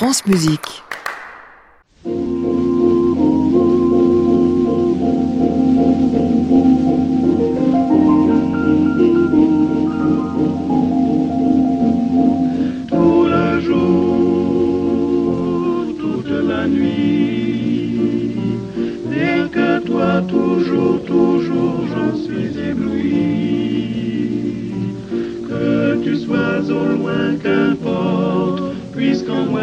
France Musique. Tout le jour, toute la nuit, rien que toi, toujours, toujours, j'en suis ébloui. Que tu sois au loin,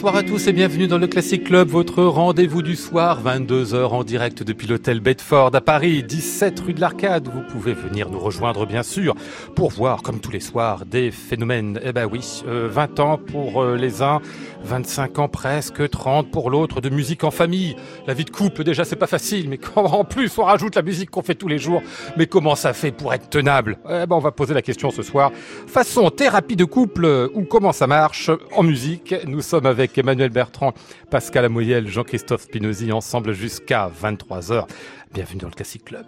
Bonsoir à tous et bienvenue dans le Classic Club, votre rendez-vous du soir, 22h en direct depuis l'hôtel Bedford à Paris, 17 rue de l'Arcade. Vous pouvez venir nous rejoindre bien sûr pour voir comme tous les soirs des phénomènes. Eh ben oui, euh, 20 ans pour euh, les uns, 25 ans presque, 30 pour l'autre de musique en famille. La vie de couple déjà c'est pas facile, mais quand en plus on rajoute la musique qu'on fait tous les jours, mais comment ça fait pour être tenable? Eh ben on va poser la question ce soir. Façon thérapie de couple euh, ou comment ça marche en musique? Nous sommes avec Emmanuel Bertrand, Pascal Amoyel, Jean-Christophe Spinozzi, ensemble jusqu'à 23h. Bienvenue dans le Classic Club.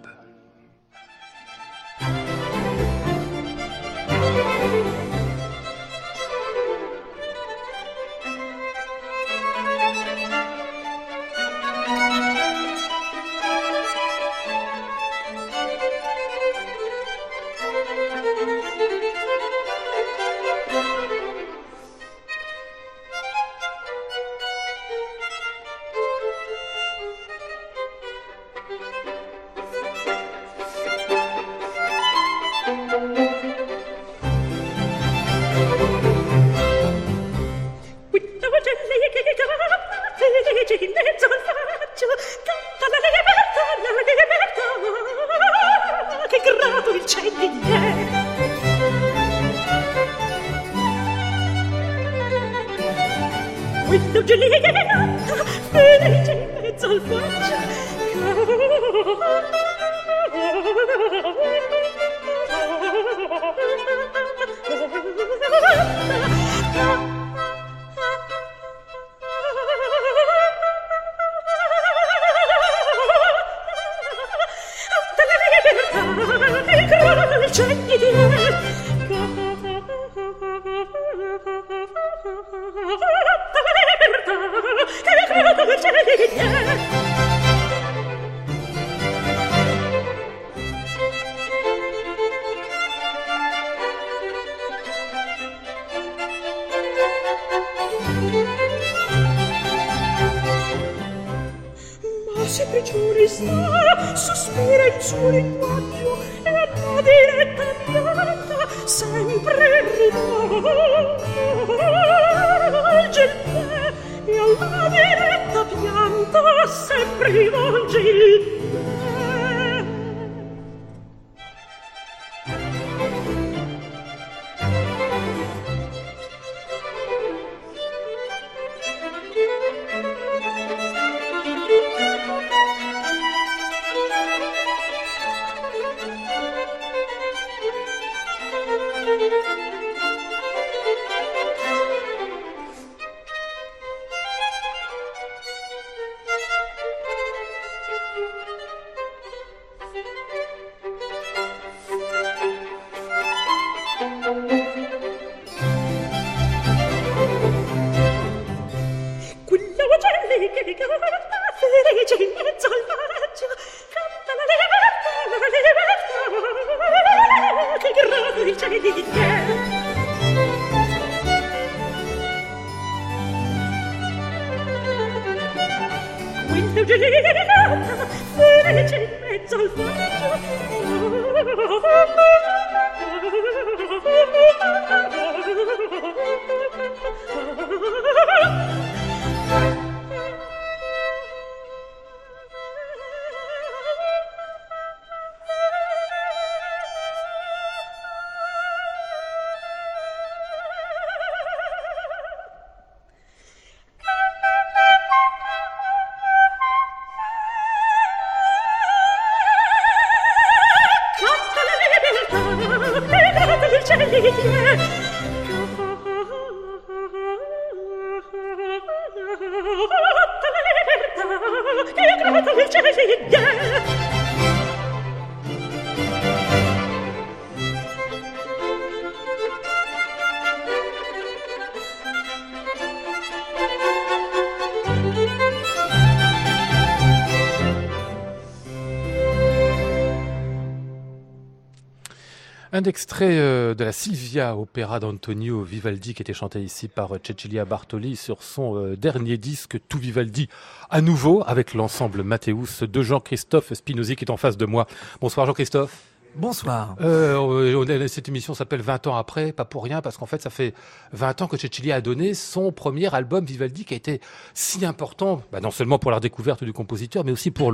Un extrait euh, de la Silvia, opéra d'Antonio Vivaldi, qui était chanté ici par Cecilia Bartoli sur son euh, dernier disque, Tout Vivaldi, à nouveau avec l'ensemble Mathéus de Jean-Christophe Spinozzi qui est en face de moi. Bonsoir Jean-Christophe. Bonsoir. Euh, cette émission s'appelle 20 ans après, pas pour rien, parce qu'en fait, ça fait 20 ans que Cecilia a donné son premier album Vivaldi qui a été si important, bah, non seulement pour la découverte du compositeur, mais aussi pour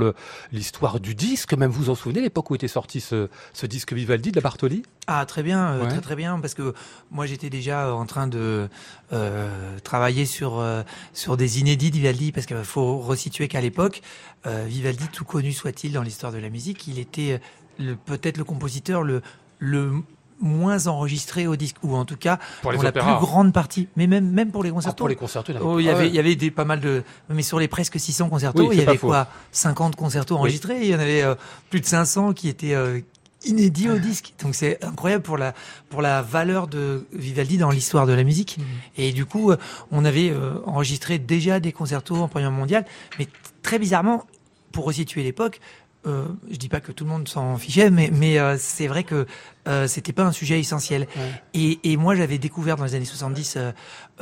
l'histoire du disque. Même vous en souvenez, l'époque où était sorti ce, ce, disque Vivaldi de la Bartoli? Ah, très bien, euh, très très bien, parce que moi j'étais déjà en train de euh, travailler sur, euh, sur des inédits de Vivaldi, parce qu'il faut resituer qu'à l'époque, euh, Vivaldi, tout connu soit-il dans l'histoire de la musique, il était peut-être le compositeur le, le moins enregistré au disque ou en tout cas pour, la plus grande partie. Mais même même pour les concertos. Ah, pour les concertos oh, il y avait il y avait des pas mal de mais sur les presque 600 concertos il y avait quoi 50 concertos enregistrés il y en avait euh, plus de 500 qui étaient euh, inédits au disque. Donc c'est incroyable pour la pour la valeur de Vivaldi dans l'histoire de la musique. Mmh. et du coup euh, on avait enregistré déjà des concertos en première mondiale mais très bizarrement pour resituer l'époque euh, je dis pas que tout le monde s'en fichait, mais, mais euh, c'est vrai que euh, c'était pas un sujet essentiel. Et, et, moi, j'avais découvert dans les années 70,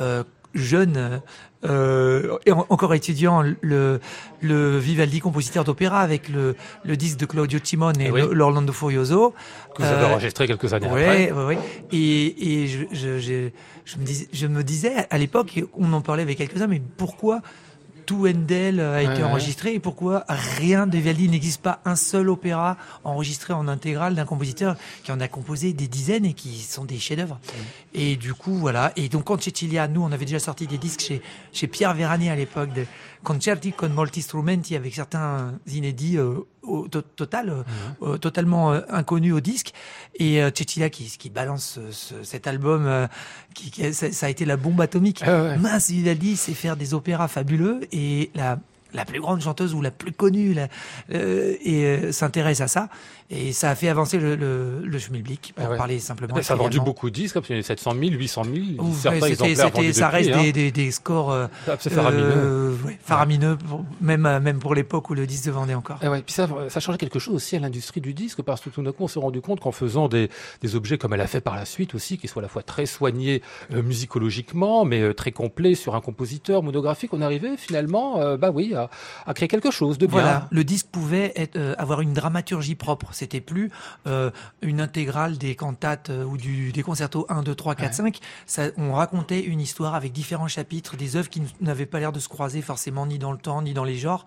euh, jeune, et encore étudiant, le, le Vivaldi compositeur d'opéra avec le, le disque de Claudio Timone et, oui. l'Orlando Furioso. Que vous avez enregistré quelques années ouais, après. Ouais, ouais. Et, et je, je, je, je, me disais, je me disais, à l'époque, on en parlait avec quelques-uns, mais pourquoi tout Handel a été Ouais, enregistré et pourquoi rien de Vivaldi n'existe pas? Un seul opéra enregistré en intégrale d'un compositeur qui en a composé des dizaines et qui sont des chefs-d'œuvre. Et du coup voilà. Et donc quand Cecilia, nous on avait déjà sorti des disques chez chez Pierre Vérani à l'époque de concerti con molti strumenti avec certains inédits euh, au to- total, euh, euh, totalement inconnus au disque. Et Cecilia qui, qui balance ce- ce- cet album, qui, qui- ça, ça a été la bombe atomique. Ah ouais. Mince, Vivaldi sait faire des opéras fabuleux et la la plus grande chanteuse ou la plus connue la, euh, et euh, s'intéresse à ça et ça a fait avancer le, le, le schmilblick pour Ah ouais. parler simplement. Ça a vendu beaucoup de disques, parce qu'il y a 700 000, 800 000, Ouh, certains exemplaires vendus ça depuis, reste hein. des, des, des scores euh, Ah, faramineux. euh, ouais, faramineux, pour- même, euh, même pour l'époque où le disque se vendait encore. Eh ouais, puis ça, ça changeait quelque chose aussi à l'industrie du disque parce que tout d'un coup, on s'est rendu compte qu'en faisant des, des objets comme elle a fait par la suite aussi, qui soient à la fois très soignés euh, musicologiquement, mais euh, très complets sur un compositeur monographique, on arrivait finalement, euh, bah oui, à, à créer quelque chose de bien. Voilà, le disque pouvait être, euh, avoir une dramaturgie propre. C'était plus euh, une intégrale des cantates euh, ou du, des concertos 1, 2, 3, 4, 5. Ça, on racontait une histoire avec différents chapitres, des œuvres qui n'avaient pas l'air de se croiser forcément ni dans le temps ni dans les genres.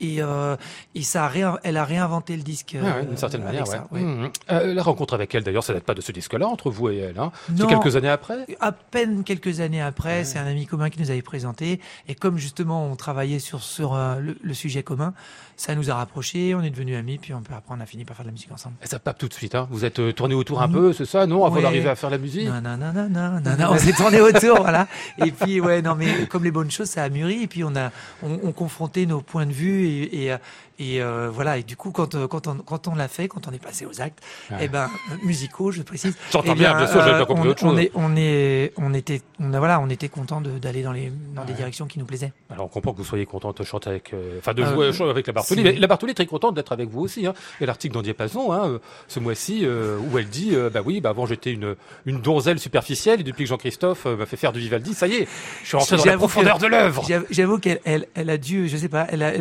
Et, euh, et ça a réin- elle a réinventé le disque. Ouais, ouais, d'une certaine manière, ouais. ça, ouais. Mhm. Euh, la rencontre avec elle, d'ailleurs, ça date pas de ce disque-là, entre vous et elle. Hein. C'est quelques années après? À peine quelques années après, c'est un ami commun qui nous avait présenté. Et comme justement on travaillait sur, sur euh, le, le sujet commun, ça nous a rapprochés, on est devenus amis, puis on, après on a fini par faire de la musique ensemble. Et ça pape tout de suite. Hein. Vous êtes euh, tourné autour un Mhm. peu, c'est ça, non Avant Ouais. d'arriver à faire la musique? Non, non, non, non, non, non, non, on s'est tourné autour, voilà. Et puis, ouais, non, mais comme les bonnes choses, ça a mûri. Et puis, on a, on, on confrontait nos points de vue et, et, euh, et euh, voilà. Et du coup, quand, euh, quand on, quand on l'a fait, quand on est passé aux actes, Ouais. eh ben, musicaux, je précise. J'entends eh bien, bien sûr, j'avais pas euh, compris on, autre chose. on est, on est, on était, on a, voilà, on était content d'aller dans les, dans des directions qui nous plaisaient. Alors on comprend que vous soyez contente de chanter avec, euh, enfin de Euh, jouer avec la Bartoli. Mais la Bartoli est très contente d'être avec vous aussi. Hein. A l'article dans Diapason hein, ce mois-ci où elle dit, bah oui, bah avant j'étais une une donzelle superficielle et depuis que Jean-Christophe m'a fait faire du Vivaldi, ça y est, je suis rentré dans la profondeur de l'œuvre. J'avoue- qu'elle, elle, elle a dû, je sais pas, elle a,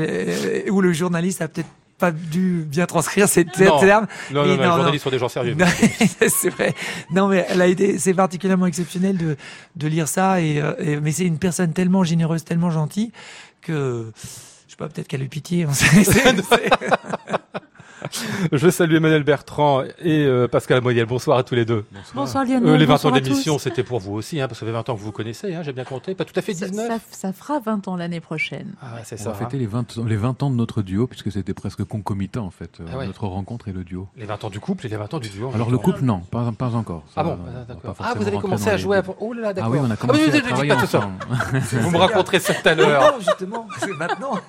ou le journaliste a peut-être pas dû bien transcrire ces Non. termes. Non, non, non, les journalistes sont des gens sérieux. C'est vrai. Non, mais elle a été, c'est particulièrement exceptionnel de, de lire ça et, euh, et- mais c'est une personne tellement généreuse, tellement gentille que, je sais pas, peut-être qu'elle a eu pitié. on sait- Je salue Emmanuel Bertrand et euh, Pascal Moyel. Bonsoir à tous les deux. Bonsoir Lionel. Euh, les 20 ans bonsoir à d'émission, c'était pour vous aussi, hein, parce que ça fait 20 ans que vous vous connaissez, hein, j'ai bien compté. Pas tout à fait Ça, 19 ça- ça fera 20 ans l'année prochaine. Ah, ouais, c'est On ça. va hein. fêter les 20, ans- les 20 ans de notre duo, puisque c'était presque concomitant, en fait, euh, Ah ouais. notre rencontre et le duo. Les 20 ans du couple et les 20 ans du duo. Alors, le couple, non, pas, pas encore. Ça, Ah bon, d'accord. Ah, forcément vous avez commencé à jouer. avant- Oh là là, Ah d'accord. oui, on a mais commencé ne à dites travailler pas tout ça. Vous me raconterez ça tout à l'heure. Non, justement, c'est maintenant.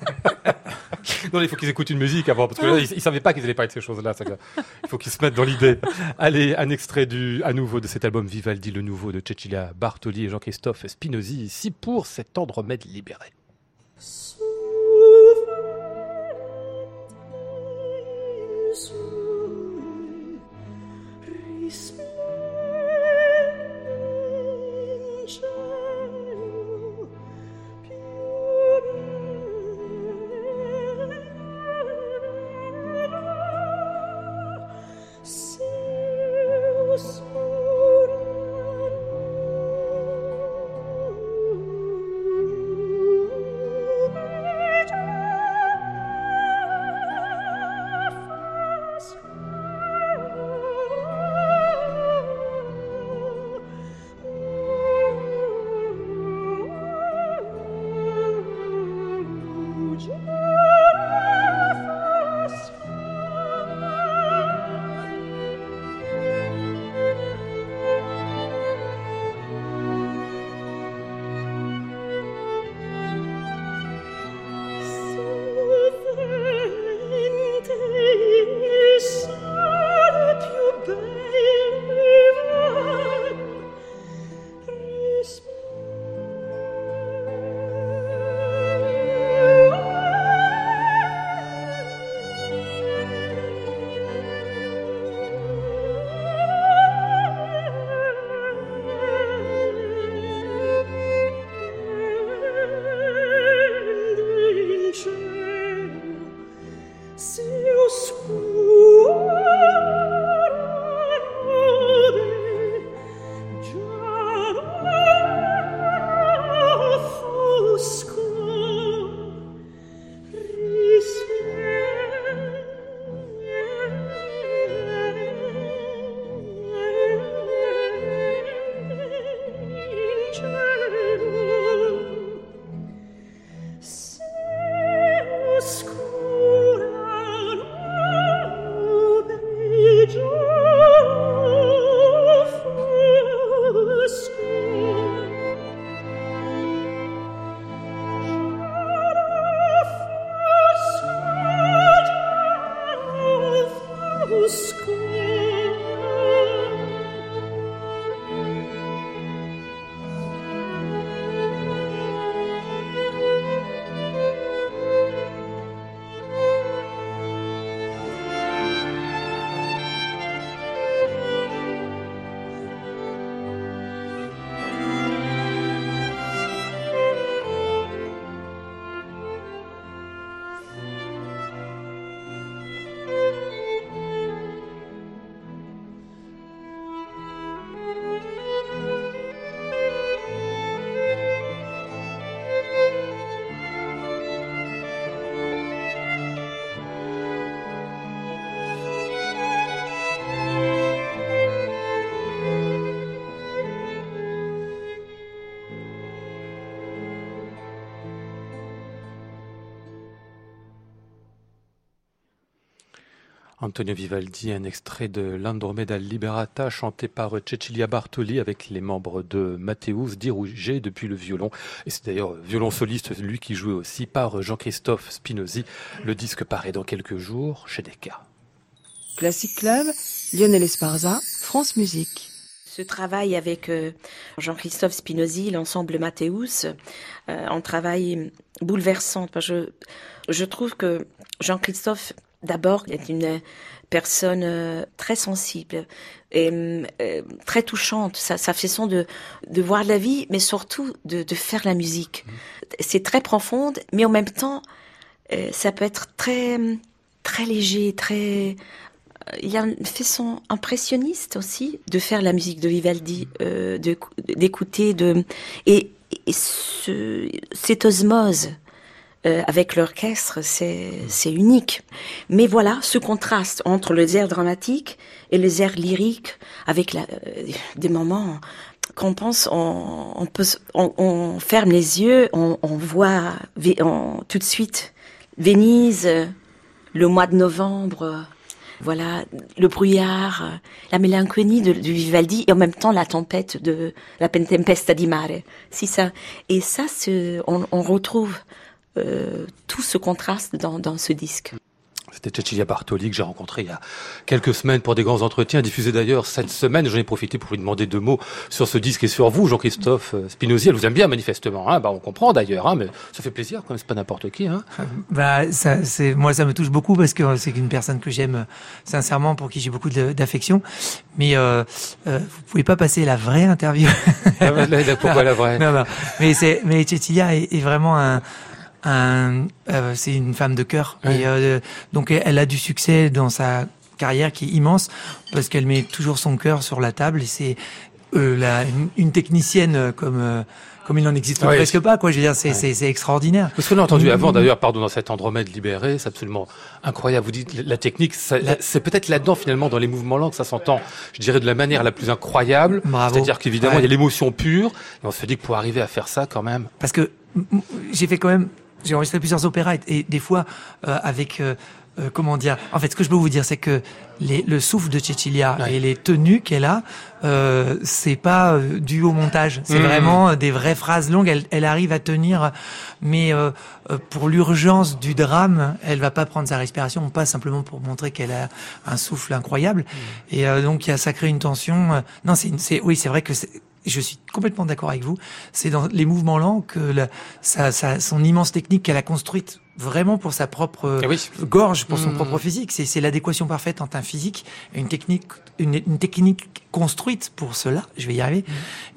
Non, il faut qu'ils écoutent une musique avant, parce que là, ils, ils savaient pas qu'ils allaient parler de ces choses-là. Il faut qu'ils se mettent dans l'idée. Allez, un extrait du, à nouveau de cet album Vivaldi, le nouveau de Cecilia Bartoli et Jean-Christophe Spinozzi, ici pour cet Andromède libéré. Antonio Vivaldi, un extrait de l'Andromeda Liberata chanté par Cecilia Bartoli avec les membres de Matteus dirigé depuis le violon. Et c'est d'ailleurs violon soliste, lui qui jouait aussi par Jean-Christophe Spinozzi. Le disque paraît dans quelques jours chez Decca. Classic Club, Lionel Esparza, France Musique. Ce travail avec euh, Jean-Christophe Spinozzi, l'ensemble Matteus, euh, un travail bouleversant. Je, je trouve que Jean-Christophe D'abord, il est une personne euh, très sensible et euh, très touchante. Sa, sa façon de, de voir la vie, mais surtout de, de faire la musique. C'est très profonde, mais en même temps, euh, ça peut être très, très léger, très. Il y a une façon impressionniste aussi de faire la musique de Vivaldi, euh, d'écouter, de, et, et ce, cette osmose euh, avec l'orchestre, c'est unique. Mais voilà, ce contraste entre les airs dramatiques et les airs lyriques, avec la, euh, des moments qu'on pense, on, on, peut, on, on, ferme les yeux, on, on voit tout de suite Venise, le mois de novembre, voilà, le brouillard, la mélancolie de, Vivaldi et en même temps la tempête de la Tempesta di Mare. Si ça, et ça, on, on retrouve euh, tout ce contraste dans, dans ce disque. C'était Cecilia Bartoli que j'ai rencontré il y a quelques semaines pour des grands entretiens, diffusés d'ailleurs cette semaine. J'en ai profité pour lui demander deux mots sur ce disque et sur vous, Jean-Christophe euh, Spinozzi. Elle vous aime bien manifestement, hein bah, on comprend d'ailleurs, hein, mais ça fait plaisir quand même, c'est pas n'importe qui. Hein. Bah, ça, c'est, moi ça me touche beaucoup parce que c'est une personne que j'aime euh, sincèrement, pour qui j'ai beaucoup d'affection. Mais euh, euh, vous pouvez pas passer la vraie interview. Ah, bah, pourquoi la vraie? Non, non. Mais, c'est, mais Cecilia est, est vraiment un un, euh, c'est une femme de cœur. Et, euh, donc elle a du succès dans sa carrière qui est immense parce qu'elle met toujours son cœur sur la table et c'est euh, la, une, technicienne comme comme il n'en existe presque pas, quoi. Je veux dire, c'est c'est extraordinaire. Parce qu'on a entendu avant, mm-hmm. d'ailleurs, pardon, dans cet Andromède libéré, c'est absolument incroyable. Vous dites la technique, c'est peut-être là-dedans finalement dans les mouvements lents que ça s'entend. Je dirais de la manière la plus incroyable. C'est-à-dire qu'évidemment il y a l'émotion pure, et on se dit que pour arriver à faire ça, quand même. Parce que j'ai fait quand même j'ai enregistré plusieurs opéras et, des fois euh, avec euh, euh, comment dire En fait, ce que je peux vous dire, c'est que les, le souffle de Cecilia et les tenues qu'elle a, euh, c'est pas euh, dû au montage. C'est mmh. vraiment des vraies phrases longues. Elle, elle arrive à tenir, mais euh, pour l'urgence du drame, elle va pas prendre sa respiration, pas simplement pour montrer qu'elle a un souffle incroyable. Mmh. Et donc, ça crée une tension. Non, c'est, oui, c'est vrai que je suis complètement d'accord avec vous, c'est dans les mouvements lents que la, sa, sa, son immense technique qu'elle a construite vraiment pour sa propre Eh oui. gorge, pour son Mmh. propre physique. C'est c'est l'adéquation parfaite entre un physique et une technique, une, une technique construite pour cela. Je vais y arriver.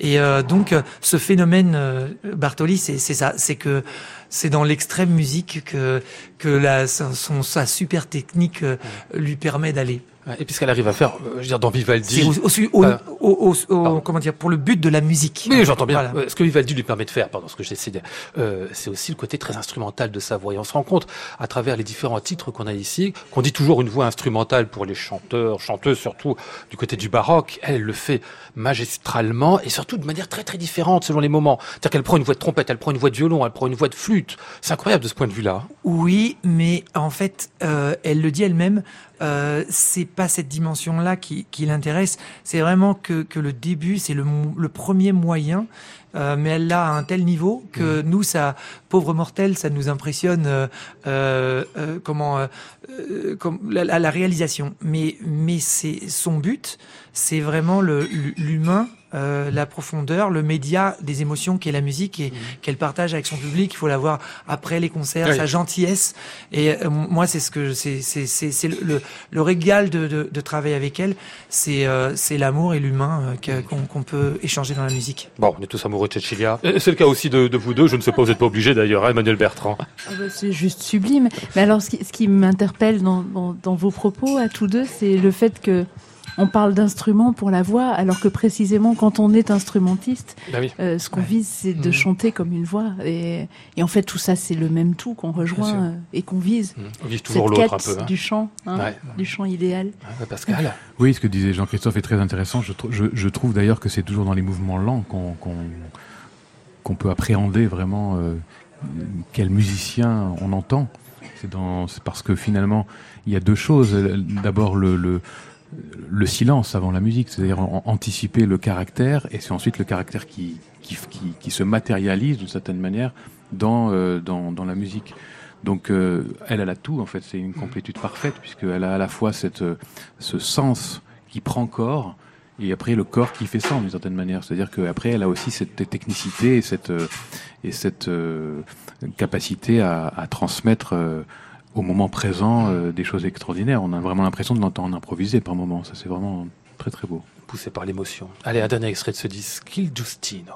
Et euh, donc, euh, ce phénomène euh, Bartoli, c'est c'est ça, c'est que c'est dans l'extrême musique que que la son, sa super technique euh, lui permet d'aller. Et puis ce qu'elle arrive à faire, euh, je veux dire, dans Vivaldi. au, au- au- Euh, au- au- au- comment dire pour le but de la musique. Oui, j'entends bien. Voilà. Euh, Ce que Vivaldi lui permet de faire, pardon, ce que j'essaie de, euh, c'est aussi le côté très instrumental de sa voix. Et on se rend compte, à travers les différents titres qu'on a ici, qu'on dit toujours une voix instrumentale pour les chanteurs, chanteuses, surtout du côté du baroque. Elle, elle le fait magistralement et surtout de manière très très différente selon les moments. C'est-à-dire qu'elle prend une voix de trompette, elle prend une voix de violon, elle prend une voix de flûte. C'est incroyable de ce point de vue-là. Oui, mais en fait, euh, elle le dit elle-même. Euh, c'est pas cette dimension-là qui, qui l'intéresse. C'est vraiment que, que le début, c'est le, premier moyen. Euh, mais elle l'a à un tel niveau que nous, ça, pauvre mortel, ça nous impressionne. euh, euh, comment, comme la, réalisation. Mais, mais c'est son but, c'est vraiment l'humain, euh, la profondeur, le média des émotions qu'est la musique et qu'elle partage avec son public. Il faut la voir après les concerts, Oui. sa gentillesse. Et euh, moi, c'est ce que c'est c'est c'est c'est le, le, le régal de, de, de travailler avec elle. C'est euh, c'est l'amour et l'humain euh, que- qu'on qu'on peut échanger dans la musique. Bon, on est tous amoureux de Cecilia. C'est le cas aussi de, de vous deux. Je ne sais pas, vous n'êtes pas obligé d'ailleurs, hein, Emmanuel Bertrand. Ah bah, c'est juste sublime. Mais alors, ce qui, ce qui m'interpelle dans, dans, dans vos propos à tous deux, c'est le fait que on parle d'instruments pour la voix, alors que précisément quand on est instrumentiste, Bah oui. euh, ce qu'on Ouais. vise, c'est de Mhm. chanter comme une voix. Et, et en fait, tout ça, c'est le même tout qu'on rejoint euh, et qu'on vise. On vise toujours l'autre un peu. hein. du chant, hein, Ouais. du chant idéal. Ouais, Pascal. Oui, ce que disait Jean-Christophe est très intéressant. Je, trou- je, je trouve d'ailleurs que c'est toujours dans les mouvements lents qu'on peut appréhender vraiment euh, quel musicien on entend. C'est parce que finalement, il y a deux choses. D'abord, le, le, le silence avant la musique, c'est-à-dire an- anticiper le caractère, et c'est ensuite le caractère qui, qui, qui, qui se matérialise d'une certaine manière dans, euh, dans, dans la musique. Donc euh, elle, elle a tout en fait, c'est une complétude parfaite puisqu'elle a à la fois cette, euh, ce sens qui prend corps et après le corps qui fait sens d'une certaine manière. C'est-à-dire qu'après elle a aussi cette technicité et cette, euh, et cette euh, capacité à, à transmettre euh, au moment présent euh, des choses extraordinaires. On a vraiment l'impression de l'entendre improviser par moments. Ça c'est vraiment très très beau. Poussé par l'émotion. Allez, un dernier extrait de ce disque, Il Giustino.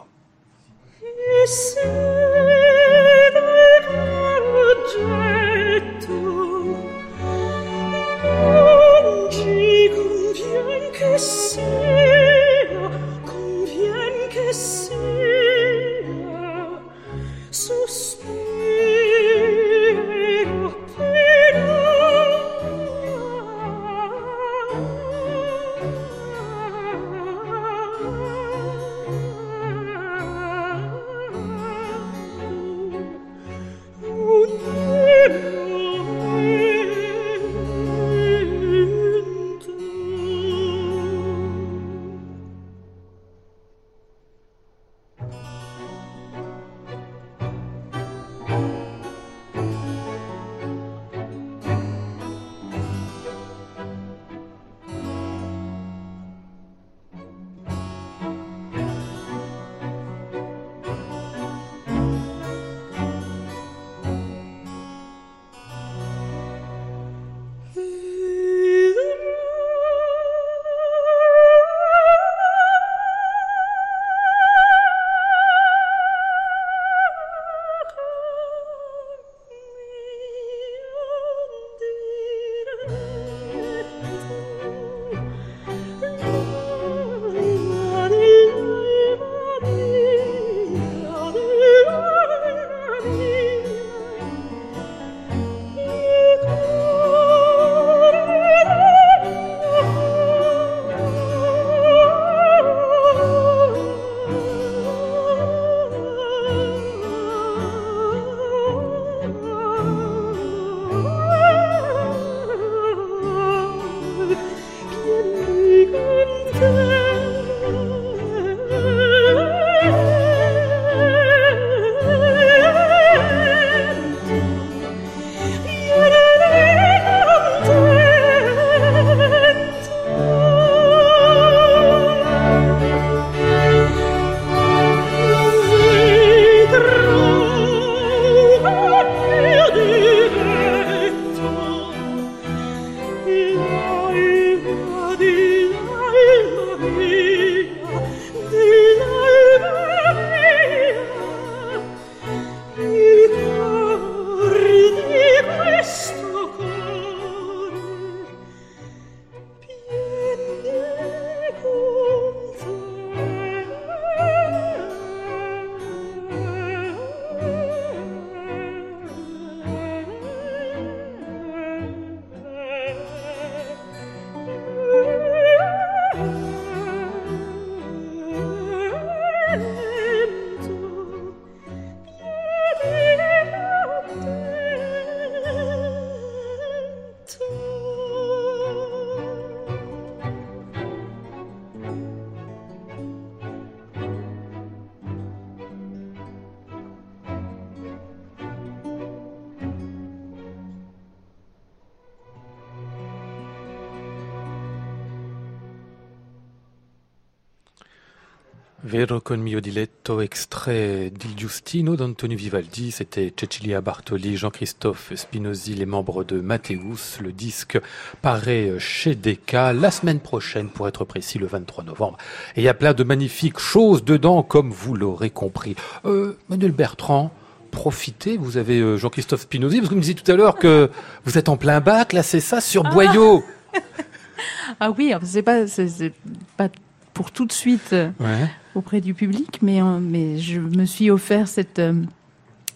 Con mio diletto, extrait d'Il Giustino d'Antonio Vivaldi. C'était Cecilia Bartoli, Jean-Christophe Spinozzi, les membres de Mathéus. Le disque paraît chez Decca la semaine prochaine, pour être précis, le 23 novembre. Et il y a plein de magnifiques choses dedans, comme vous l'aurez compris. Euh, Manuel Bertrand, profitez, vous avez euh, Jean-Christophe Spinozzi, parce que vous me disiez tout à l'heure que vous êtes en plein bac, là c'est ça, sur Boyau. ah oui, c'est pas, c'est pas pour tout de suite. Ouais auprès du public, mais, euh, mais je me suis offert cette, euh,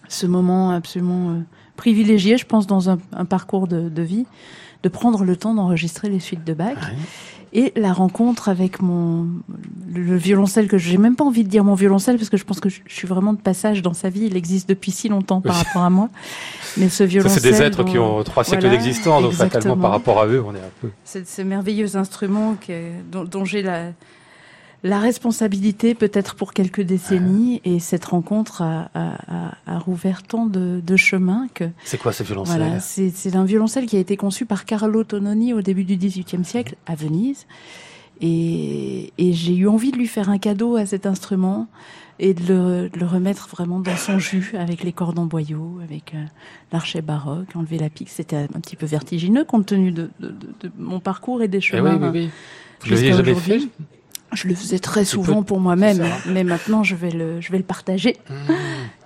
ce moment absolument euh, privilégié, je pense, dans un, parcours de, vie, de prendre le temps d'enregistrer les suites de Bach. Et la rencontre avec mon le violoncelle que j'ai même pas envie de dire mon violoncelle parce que je pense que je, suis vraiment de passage dans sa vie. Il existe depuis si longtemps par rapport à moi. Mais ce violoncelle. C'est des êtres qui ont trois siècles d'existence, donc fatalement par rapport à eux, on est un peu. C'est ce merveilleux instrument dont, dont j'ai la la responsabilité peut-être pour quelques décennies et cette rencontre a, a, a, rouvert tant de, de chemins que. C'est quoi ce violoncelle Voilà, c'est un violoncelle qui a été conçu par Carlo Tononi au début du XVIIIe siècle à Venise et, et j'ai eu envie de lui faire un cadeau à cet instrument et de le, le remettre vraiment dans son jus avec les cordes en boyau, avec euh, l'archet baroque, enlever la pique. C'était un petit peu vertigineux compte tenu de, de, de, mon parcours et des eh chemins. oui, oui, oui. Vous l'avez jamais fait je le faisais très souvent pour moi-même, mais maintenant je vais le, je vais le partager. Mmh.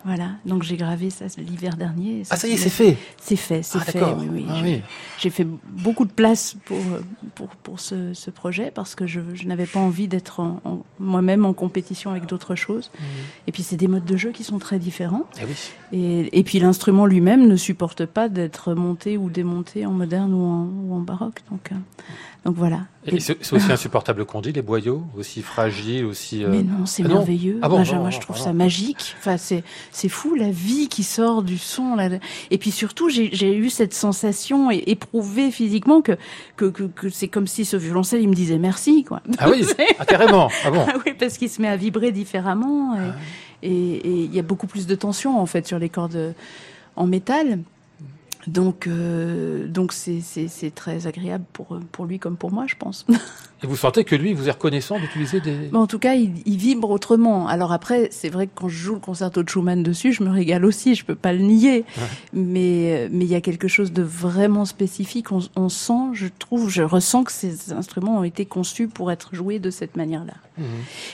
Voilà, donc j'ai gravé ça l'hiver dernier. ah, ça y est, c'est fait C'est fait, c'est ah, fait, oui. Ah oui. J'ai fait beaucoup de place pour, pour, pour ce, ce projet parce que je, je n'avais pas envie d'être moi-même en compétition avec d'autres choses. Mmh. Et puis c'est des modes de jeu qui sont très différents. Eh et, et, puis l'instrument lui-même ne supporte pas d'être monté ou démonté en moderne ou en, ou en baroque. Donc, euh, donc voilà. c'est aussi insupportable qu'on dit, les boyaux, aussi fragiles, aussi. Euh, Mais non, c'est ah merveilleux. Ah moi, je trouve ça magique. Enfin, c'est fou la vie qui sort du son. Là. Et puis surtout, j'ai eu cette sensation éprouvée physiquement que que, que, c'est comme si ce violoncelle il me disait merci, quoi. Ah oui, ah, carrément. Ah bon. Ah oui, parce qu'il se met à vibrer différemment et il y a beaucoup plus de tension en fait sur les cordes en métal. Donc, euh, donc c'est, très agréable pour, pour lui comme pour moi, je pense. Et vous sentez que lui, vous est reconnaissant d'utiliser des... en tout cas, il, vibre autrement. Alors après, c'est vrai que quand je joue le concerto de Schumann dessus, je me régale aussi, je peux pas le nier. Mais mais il y a quelque chose de vraiment spécifique. On, on, sent, je trouve, je ressens que ces instruments ont été conçus pour être joués de cette manière-là. Mhm.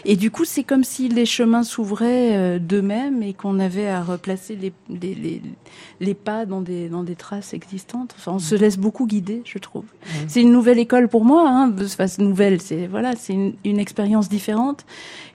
Et du coup, c'est comme si les chemins s'ouvraient euh, d'eux-mêmes et qu'on avait à replacer les, les, les, les, pas dans des, dans des traces existantes. Enfin, on se laisse beaucoup guider, je trouve. Mhm. C'est une nouvelle école pour moi, hein, enfin, nouvelle. C'est voilà, c'est une, une expérience différente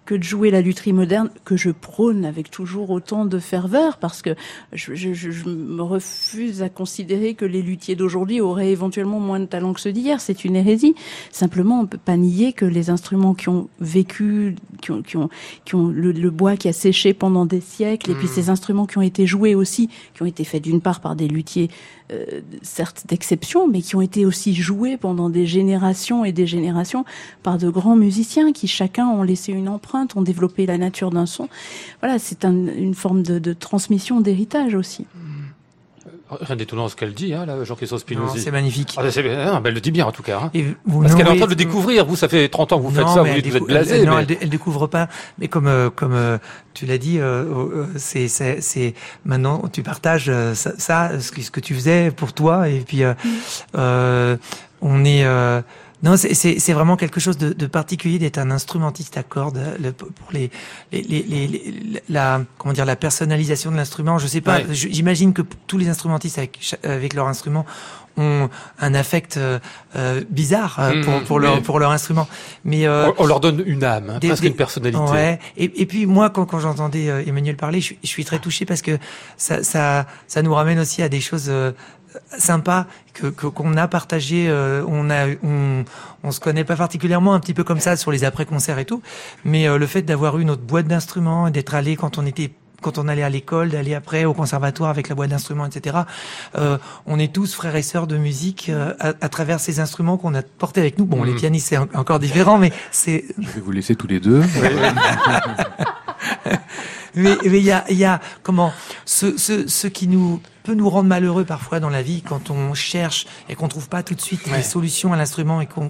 que de jouer la lutherie moderne que je prône avec toujours autant de ferveur parce que je, je, je me refuse à considérer que les luthiers d'aujourd'hui auraient éventuellement moins de talent que ceux d'hier. C'est une hérésie. Simplement, on peut pas nier que les instruments qui ont vécu, qui ont, qui ont, qui ont le, bois qui a séché pendant des siècles, et puis hmm. ces instruments qui ont été joués aussi, qui ont été faits d'une part par des luthiers euh, certes d'exception, mais qui ont été aussi joués pendant des générations et des générations par de grands musiciens qui chacun ont laissé une empreinte, ont développé la nature d'un son. Voilà, c'est une forme de, de transmission d'héritage aussi. Rien d'étonnant ce qu'elle dit, hein, là, Jean-Christophe Spinozzi. C'est magnifique. Ah, ben, elle le dit bien, en tout cas. Hein. Parce qu'elle est en train de le découvrir. Vous, ça fait 30 ans que vous faites ça, vous, vous êtes blasé. Non, elle, découvre pas. Mais comme, euh, comme euh, tu l'as dit, euh, c'est, c'est, maintenant, tu partages ça, ça, ce que, ce que tu faisais pour toi. Et puis, on est non, c'est vraiment quelque chose de, de particulier d'être un instrumentiste à cordes le, pour les, les, les, les, la comment dire la personnalisation de l'instrument. Je sais pas. J'imagine que tous les instrumentistes avec, avec leur instrument ont un affect euh, euh bizarre euh, pour, mmh, pour leur pour leur instrument. Mais euh, on, leur donne une âme, hein, presque une personnalité. Ouais. Et, et puis moi, quand, quand j'entendais Emmanuel parler, je, je, suis très touché parce que ça ça ça nous ramène aussi à des choses sympa que qu'on a partagé. Euh, on a on, on se connaît pas particulièrement un petit peu comme ça sur les après concerts et tout, mais euh, le fait d'avoir eu notre boîte d'instruments, d'être allé quand on était quand on allait à l'école, d'aller après au conservatoire avec la boîte d'instruments, etc. Euh, on est tous frères et sœurs de musique euh, à, à, travers ces instruments qu'on a portés avec nous. Bon, les mmh. pianistes c'est encore différent, mais c'est. Je vais vous laisser tous les deux. mais il y a, y a comment ce, ce, ce qui nous peut nous rendre malheureux parfois dans la vie quand on cherche et qu'on trouve pas tout de suite les solutions à l'instrument et qu'on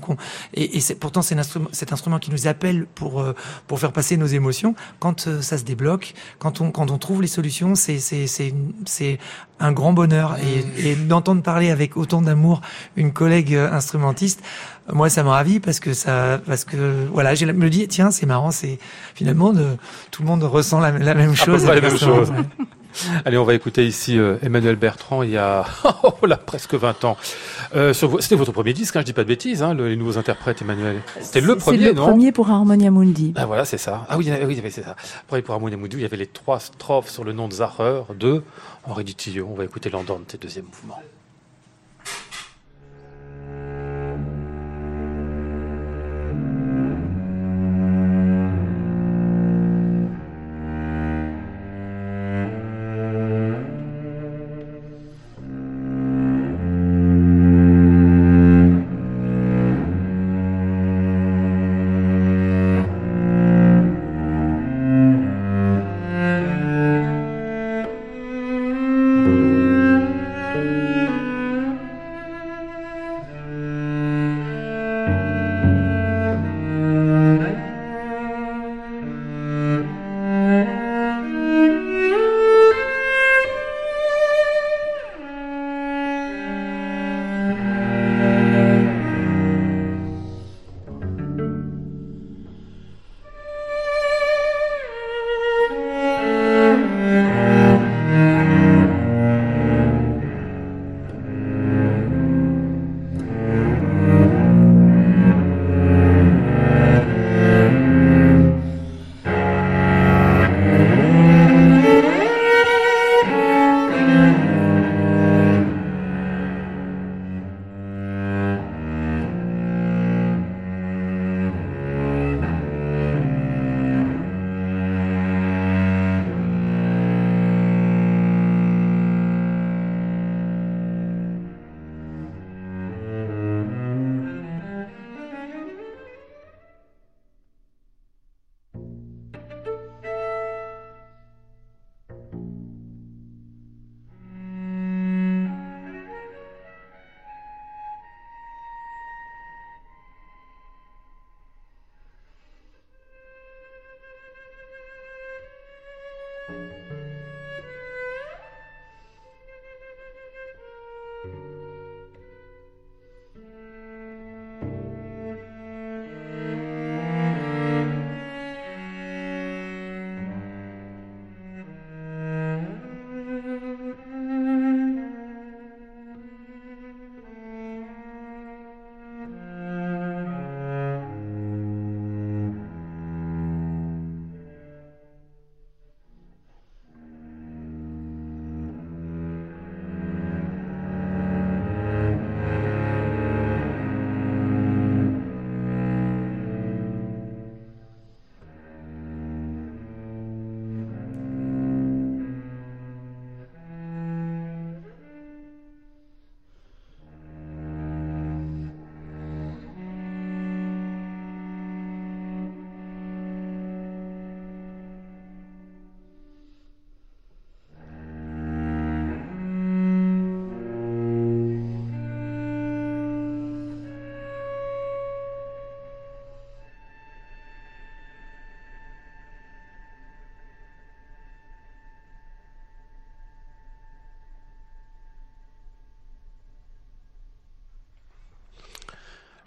et, et c'est pourtant c'est instrument, cet instrument qui nous appelle pour euh, pour faire passer nos émotions. Quand euh, ça se débloque, quand on quand on trouve les solutions, c'est c'est c'est c'est un grand bonheur et, et d'entendre parler avec autant d'amour une collègue euh, instrumentiste moi ça me ravit parce que ça parce que voilà je me dis tiens c'est marrant c'est finalement de, tout le monde ressent la, la même chose la même chose Allez, on va écouter ici euh, Emmanuel Bertrand il y a oh, là, presque 20 ans. Euh, C'était votre premier disque, hein, je dis pas de bêtises, hein, les nouveaux interprètes Emmanuel. C'était le premier, le non premier pour Harmonia Mundi. Ah voilà, c'est ça. Ah oui, oui c'est ça. Premier pour Harmonia Mundi, il y avait les trois strophes sur le nom de Zacher de Henri Dutilleux. On va écouter l'Andante, deuxième mouvement.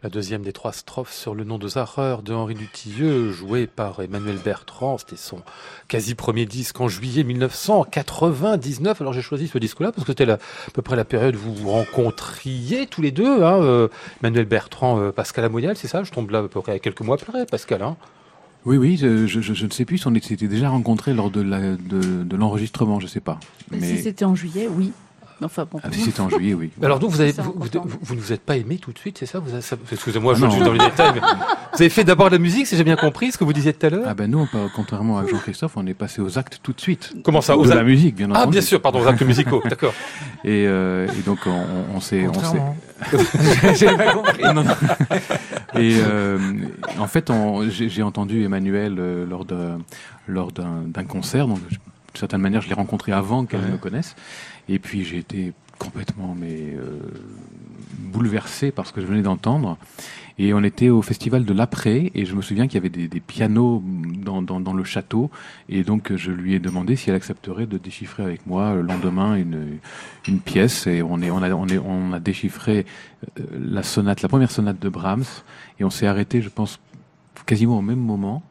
La deuxième des trois strophes sur le nom de Zacher de Henri Dutilleux, joué par Emmanuel Bertrand. C'était son quasi premier disque en juillet 1999. Alors j'ai choisi ce disque-là parce que c'était à peu près la période où vous vous rencontriez tous les deux. Hein, euh, Emmanuel Bertrand, euh, Pascal Amonial, c'est ça? Je tombe là à peu près quelques mois après, Pascal. Hein oui, oui, je, je, ne sais plus si on s'était déjà rencontrés lors de l'enregistrement, la, de, de je ne sais pas. Mais... Si c'était en juillet, oui. Enfin, bon, ah, si c'était en juillet, oui. Alors donc vous avez, vous, vous, ne vous êtes pas aimé tout de suite, c'est ça, Excusez-moi, je suis dans les détails. Mais vous avez fait d'abord la musique, si j'ai bien compris, ce que vous disiez tout à l'heure. Ah ben nous, contrairement à Jean-Christophe, on est passé aux actes tout de suite. Comment ça Aux de la musique, bien entendu. Ah bien sûr, pardon, aux actes musicaux, d'accord. Et, euh, et, donc on, on s'est, j'ai pas compris. Non, non. Et euh, en fait, j'ai entendu Emmanuel euh, lors de lors d'un concert, donc d'une certaine manière, je l'ai rencontré avant qu'elle me connaisse. Et puis j'ai été complètement mais euh, bouleversé par ce que je venais d'entendre. Et on était au festival de l'après, et je me souviens qu'il y avait des, pianos dans, le château, et donc je lui ai demandé si elle accepterait de déchiffrer avec moi le lendemain une, pièce, et on, a, on a déchiffré euh, la sonate, la première sonate de Brahms, et on s'est arrêté, je pense, quasiment au même moment,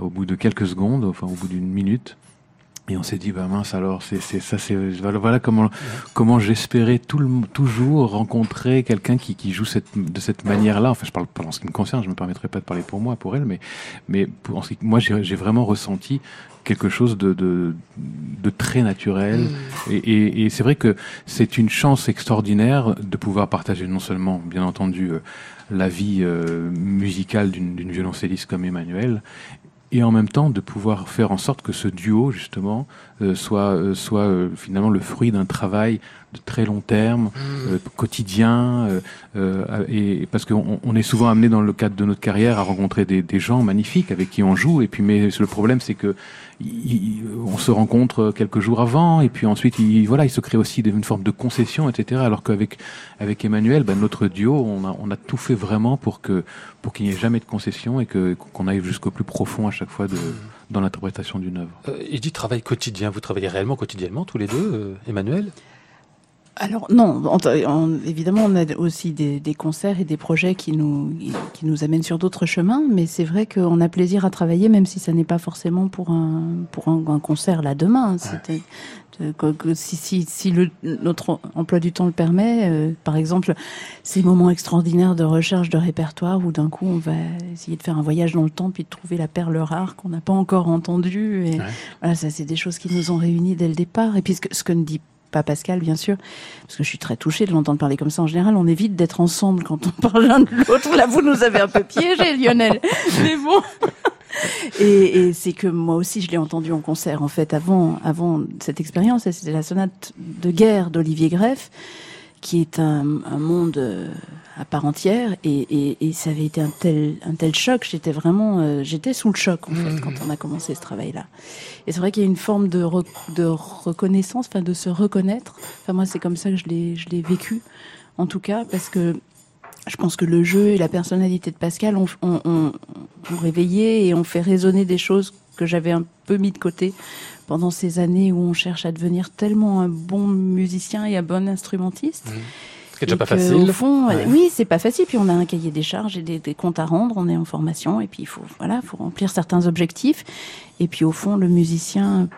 au bout de quelques secondes, enfin au bout d'une minute. Et on s'est dit, bah mince alors, c'est ça, c'est voilà comment comment j'espérais tout le, toujours rencontrer quelqu'un qui, qui joue cette, de cette manière-là. Enfin, je parle pas en ce qui me concerne, je me permettrai pas de parler pour moi, pour elle, mais mais pour, en ce qui, moi j'ai vraiment ressenti quelque chose de, de, de très naturel. Mm. Et, et, et c'est vrai que c'est une chance extraordinaire de pouvoir partager non seulement, bien entendu, euh, la vie euh, musicale d'une violoncelliste comme Emmanuel, et en même temps de pouvoir faire en sorte que ce duo justement euh, soit euh, soit euh, finalement le fruit d'un travail de très long terme, mmh. quotidien, et parce qu'on on est souvent amené dans le cadre de notre carrière à rencontrer des, des gens magnifiques avec qui on joue, et puis mais le problème c'est que on se rencontre quelques jours avant, et puis ensuite, il, voilà, il se crée aussi une forme de concession, etc. Alors qu'avec avec Emmanuel, ben, notre duo, on a, tout fait vraiment pour que pour qu'il n'y ait jamais de concession et que qu'on aille jusqu'au plus profond à chaque fois dans l'interprétation d'une œuvre. Euh, il dit travail quotidien. Vous travaillez réellement quotidiennement tous les deux, euh, Emmanuel? Alors non, évidemment, on a aussi des, des, concerts et des projets qui nous qui nous amènent sur d'autres chemins, mais c'est vrai qu'on a plaisir à travailler, même si ça n'est pas forcément pour un pour un, un concert là demain. C'était si, si, si le, notre emploi du temps le permet, euh, par exemple, ces moments extraordinaires de recherche de répertoire où d'un coup on va essayer de faire un voyage dans le temps puis de trouver la perle rare qu'on n'a pas encore entendue. Et voilà, ça c'est des choses qui nous ont réunis dès le départ. Et puis ce que, ce que ne dit pas Pascal, bien sûr, parce que je suis très touchée de l'entendre parler comme ça. En général, on évite d'être ensemble quand on parle l'un de l'autre. Là, vous nous avez un peu piégé, Lionel. Mais bon. Et, c'est que moi aussi, je l'ai entendu en concert, en fait, avant, cette expérience. C'était la sonate de guerre d'Olivier Greff, qui est un, un monde euh, à part entière et, et, et, ça avait été un tel un tel choc j'étais vraiment euh, j'étais sous le choc en fait mmh. quand on a commencé ce travail là et c'est vrai qu'il y a une forme de de reconnaissance enfin de se reconnaître enfin moi c'est comme ça que je l'ai je l'ai vécu en tout cas parce que je pense que le jeu et la personnalité de Pascal ont, ont, ont, ont réveillé et ont fait résonner des choses que j'avais un peu mis de côté pendant ces années où on cherche à devenir tellement un bon musicien et un bon instrumentiste. Mmh. C'est déjà pas facile. Au fond, oui, c'est pas facile. Puis on a un cahier des charges et des, des, comptes à rendre. On est en formation et puis il faut, voilà, faut remplir certains objectifs. Et puis au fond, le musicien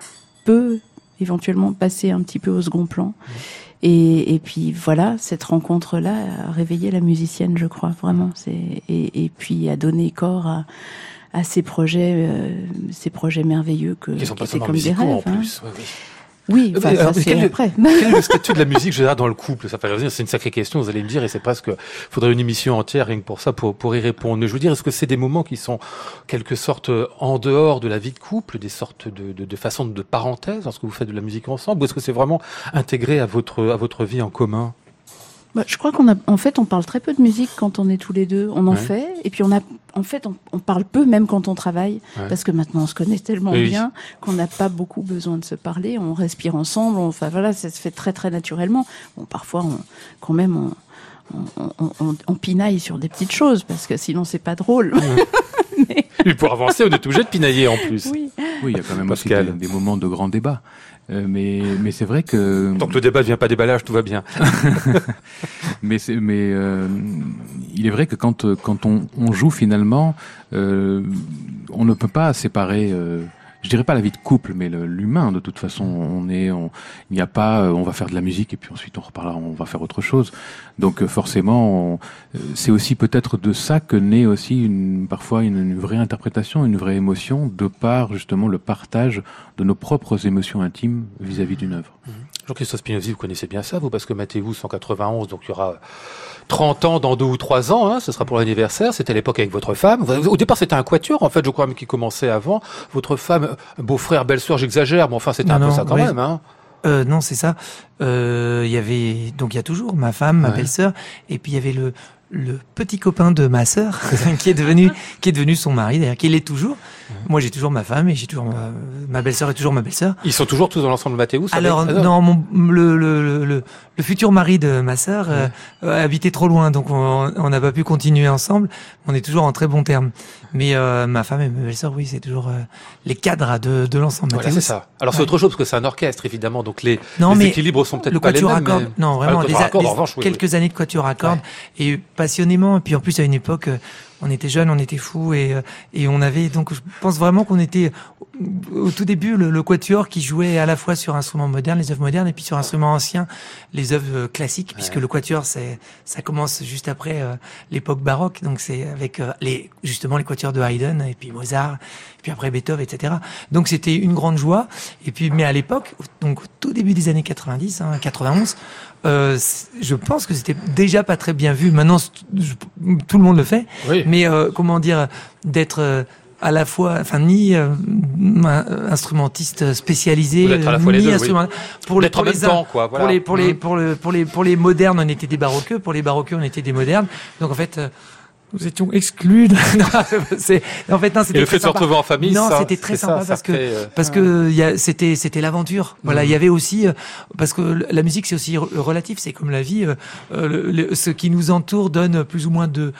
peut éventuellement passer un petit peu au second plan. Et, et, puis voilà, cette rencontre-là a réveillé la musicienne, je crois vraiment. C'est et, et puis a donné corps à, à ces projets, euh, ces projets merveilleux que qui sont pas comme des rêves. En hein. plus. Oui, oui. Oui, enfin, ça, quel, après. quel est le statut de la musique, je dans le couple? Ça fait revenir, c'est une sacrée question, vous allez me dire, et c'est presque, faudrait une émission entière rien que pour ça, pour, pour y répondre. Mais je veux dire, est-ce que c'est des moments qui sont quelque sorte en dehors de la vie de couple, des sortes de, de, de façons de parenthèse lorsque vous faites de la musique ensemble, ou est-ce que c'est vraiment intégré à votre, à votre vie en commun? Bah, je crois qu'on a, en fait, on parle très peu de musique quand on est tous les deux. On en ouais. fait, et puis on a, en fait, on, on, parle peu même quand on travaille, ouais. parce que maintenant on se connaît tellement oui. bien qu'on n'a pas beaucoup besoin de se parler. On respire ensemble. On, enfin voilà, ça se fait très très naturellement. Bon, parfois, on, quand même, on, on, on, on, pinaille sur des petites choses parce que sinon c'est pas drôle. Mais... Et pour avancer, on est obligé de pinailler en plus. Oui, oui il y a quand même aussi des, des moments de grand débat. Euh, mais mais c'est vrai que tant que le débat ne vient pas déballage, tout va bien. mais c'est mais euh, il est vrai que quand quand on, on joue finalement, euh, on ne peut pas séparer. Je dirais pas la vie de couple, mais l'humain. De toute façon, on est, on, il n'y a pas, euh, on va faire de la musique et puis ensuite on reparlera, on va faire autre chose. Donc euh, forcément, euh, c'est aussi peut-être de ça que naît aussi une, parfois une, une, vraie interprétation, une vraie émotion, de par justement le partage de nos propres émotions intimes vis-à-vis d'une œuvre. Mmh. Jean-Christophe Spinozzi, vous connaissez bien ça, vous, parce que Mathéus 191, donc il y aura 30 ans dans deux ou trois ans, hein, ce sera pour l'anniversaire. C'était à l'époque avec votre femme. Au départ, c'était un quatuor, en fait, je crois même qui commençait avant. Votre femme, beau-frère, belle-sœur, j'exagère, mais enfin, c'était un peu ça quand même. Hein. Euh, non, c'est ça. Euh, Il y avait donc il y a toujours ma femme, ma belle-sœur, et puis il y avait le le petit copain de ma sœur qui est devenu qui est devenu son mari d'ailleurs qui l'est toujours moi j'ai toujours ma femme et j'ai toujours ma, belle-sœur est toujours ma belle-sœur. Ils sont toujours tous dans l'ensemble de Mathéus alors non mon, le, le, le, le, futur mari de ma sœur euh, habitait trop loin donc on n'a pas pu continuer ensemble. On est toujours en très bons termes mais euh, ma femme et ma belle-sœur oui c'est toujours euh, les cadres de, de l'ensemble voilà, c'est ça. Alors c'est autre chose parce que c'est un orchestre évidemment donc les, non, les équilibres sont peut-être pas les mêmes mais... non vraiment ah, quelques années de quatuor à cordes et passionnément. Et puis en plus, à une époque, euh, on était jeunes, on était fous et, euh, et on avait donc je pense vraiment qu'on était au tout début le, quatuor qui jouait à la fois sur instruments modernes, les œuvres modernes, et puis sur instruments anciens, les œuvres euh, classiques, puisque le quatuor c'est ça commence juste après l'époque baroque, donc c'est avec les justement les quatuors de Haydn et puis Mozart, et puis après Beethoven, etc. Donc c'était une grande joie. Et puis mais à l'époque, donc au tout début des années 90, hein, 91 euh, je pense que c'était déjà pas très bien vu. Maintenant, tout le monde le fait. Mais euh, comment dire, d'être euh, à la fois, enfin ni euh, instrumentiste spécialisé, ni instrument pour, les, pour les temps, quoi, pour les pour les mmh. pour le pour les pour les modernes, on était des baroqueux, pour les baroqueux, on était des modernes. Donc en fait nous étions exclus. c'est en fait non, c'était le fait de se retrouver en famille. Non, c'était très sympa parce que euh, parce que c'était c'était l'aventure. Voilà, il y mhm. avait aussi euh, parce que la musique c'est aussi relatif, c'est comme la vie. Euh, ce qui nous entoure donne plus ou moins de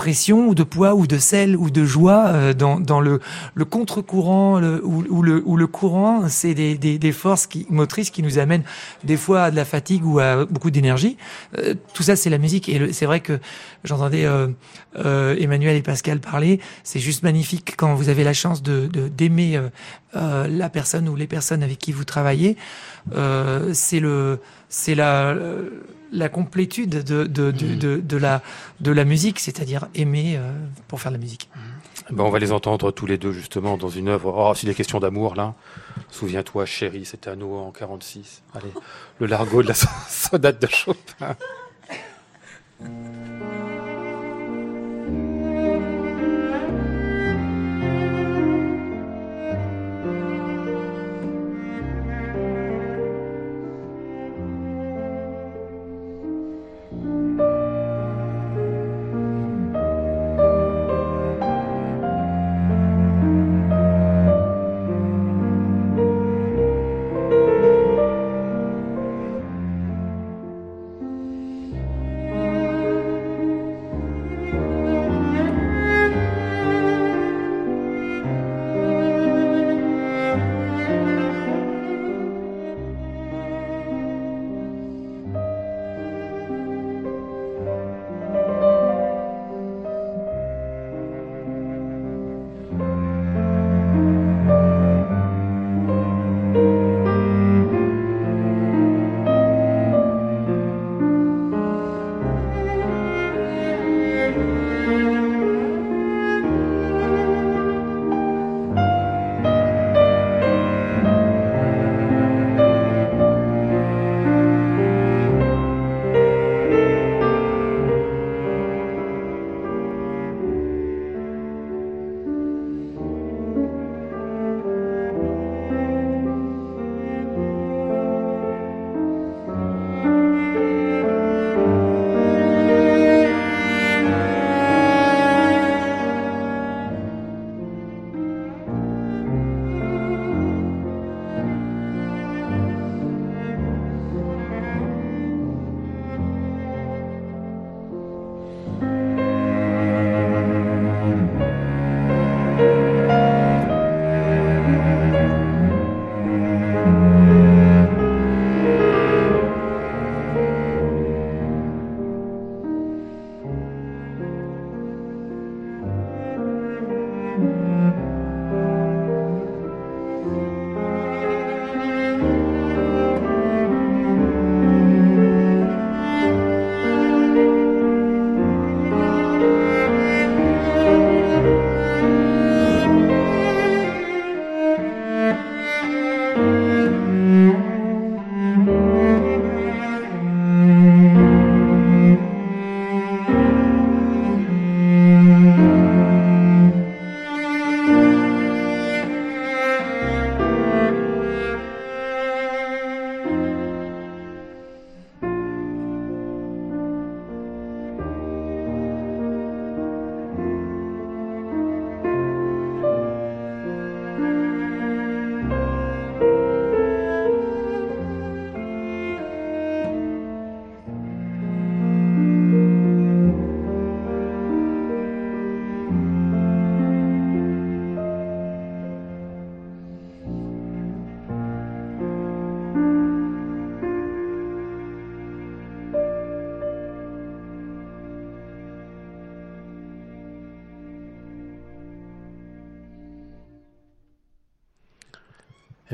pression ou de poids ou de sel ou de joie euh, dans, dans le, le contre-courant ou, le, ou le courant, c'est des, des, des, forces qui, motrices qui nous amènent des fois à de la fatigue ou à beaucoup d'énergie. Euh, tout ça, c'est la musique. Et c'est vrai que j'entendais euh, Emmanuel et Pascal parler. C'est juste magnifique quand vous avez la chance de d'aimer la personne ou les personnes avec qui vous travaillez. c'est c'est la la complétude de, de, de, mm. de, la, de la musique, c'est-à-dire aimer euh, pour faire de la musique. Mm. Ben, on va les entendre tous les deux justement dans une œuvre. Oh, c'est des questions d'amour là. Souviens-toi, chérie, c'était à nous en 46. Allez, le largo de la sonate de Chopin.